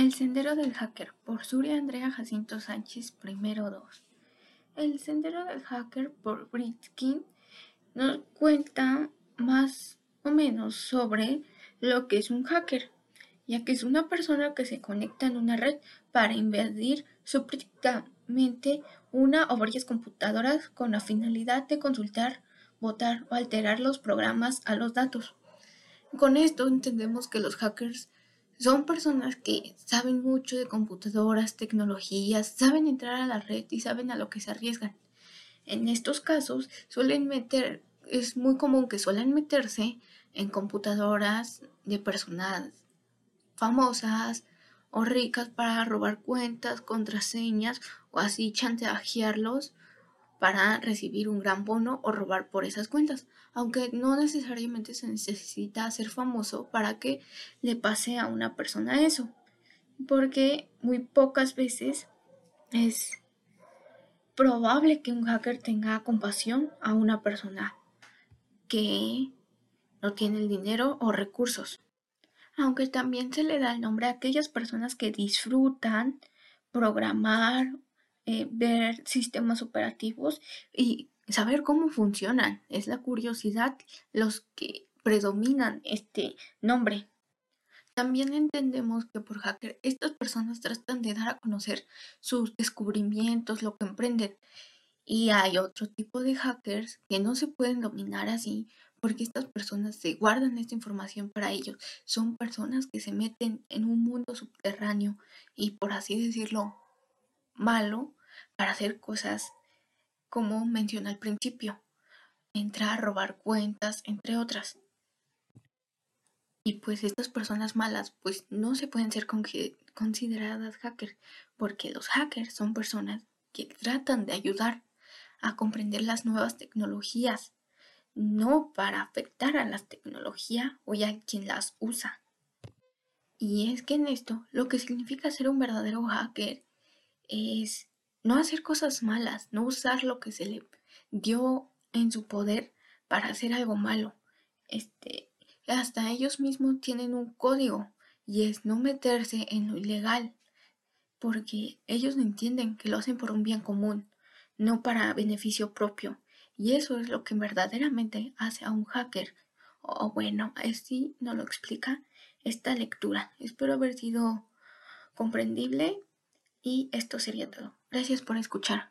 El Sendero del Hacker por Surya Andrea Jacinto Sánchez, primero 2. El Sendero del Hacker por Britkin nos cuenta más o menos sobre lo que es un hacker, ya que es una persona que se conecta en una red para invadir súbitamente una o varias computadoras con la finalidad de consultar, votar o alterar los programas a los datos. Con esto entendemos que los hackers son personas que saben mucho de computadoras, tecnologías, saben entrar a la red y saben a lo que se arriesgan. En estos casos suelen meter, es muy común que suelen meterse en computadoras de personas famosas o ricas para robar cuentas, contraseñas o así chantajearlos para recibir un gran bono o robar por esas cuentas, aunque no necesariamente se necesita ser famoso para que le pase a una persona eso, porque muy pocas veces es probable que un hacker tenga compasión a una persona que no tiene el dinero o recursos, aunque también se le da el nombre a aquellas personas que disfrutan programar eh, ver sistemas operativos y saber cómo funcionan. Es la curiosidad los que predominan este nombre. También entendemos que por hacker estas personas tratan de dar a conocer sus descubrimientos, lo que emprenden. Y hay otro tipo de hackers que no se pueden dominar así porque estas personas se guardan esta información para ellos. Son personas que se meten en un mundo subterráneo y por así decirlo malo para hacer cosas como mencioné al principio, entrar, robar cuentas, entre otras. Y pues estas personas malas pues no se pueden ser consideradas hackers porque los hackers son personas que tratan de ayudar a comprender las nuevas tecnologías, no para afectar a las tecnologías o a quien las usa. Y es que en esto lo que significa ser un verdadero hacker es no hacer cosas malas, no usar lo que se le dio en su poder para hacer algo malo. Este, hasta ellos mismos tienen un código y es no meterse en lo ilegal, porque ellos no entienden que lo hacen por un bien común, no para beneficio propio. Y eso es lo que verdaderamente hace a un hacker. O bueno, así no lo explica esta lectura. Espero haber sido comprendible y esto sería todo. Gracias por escuchar.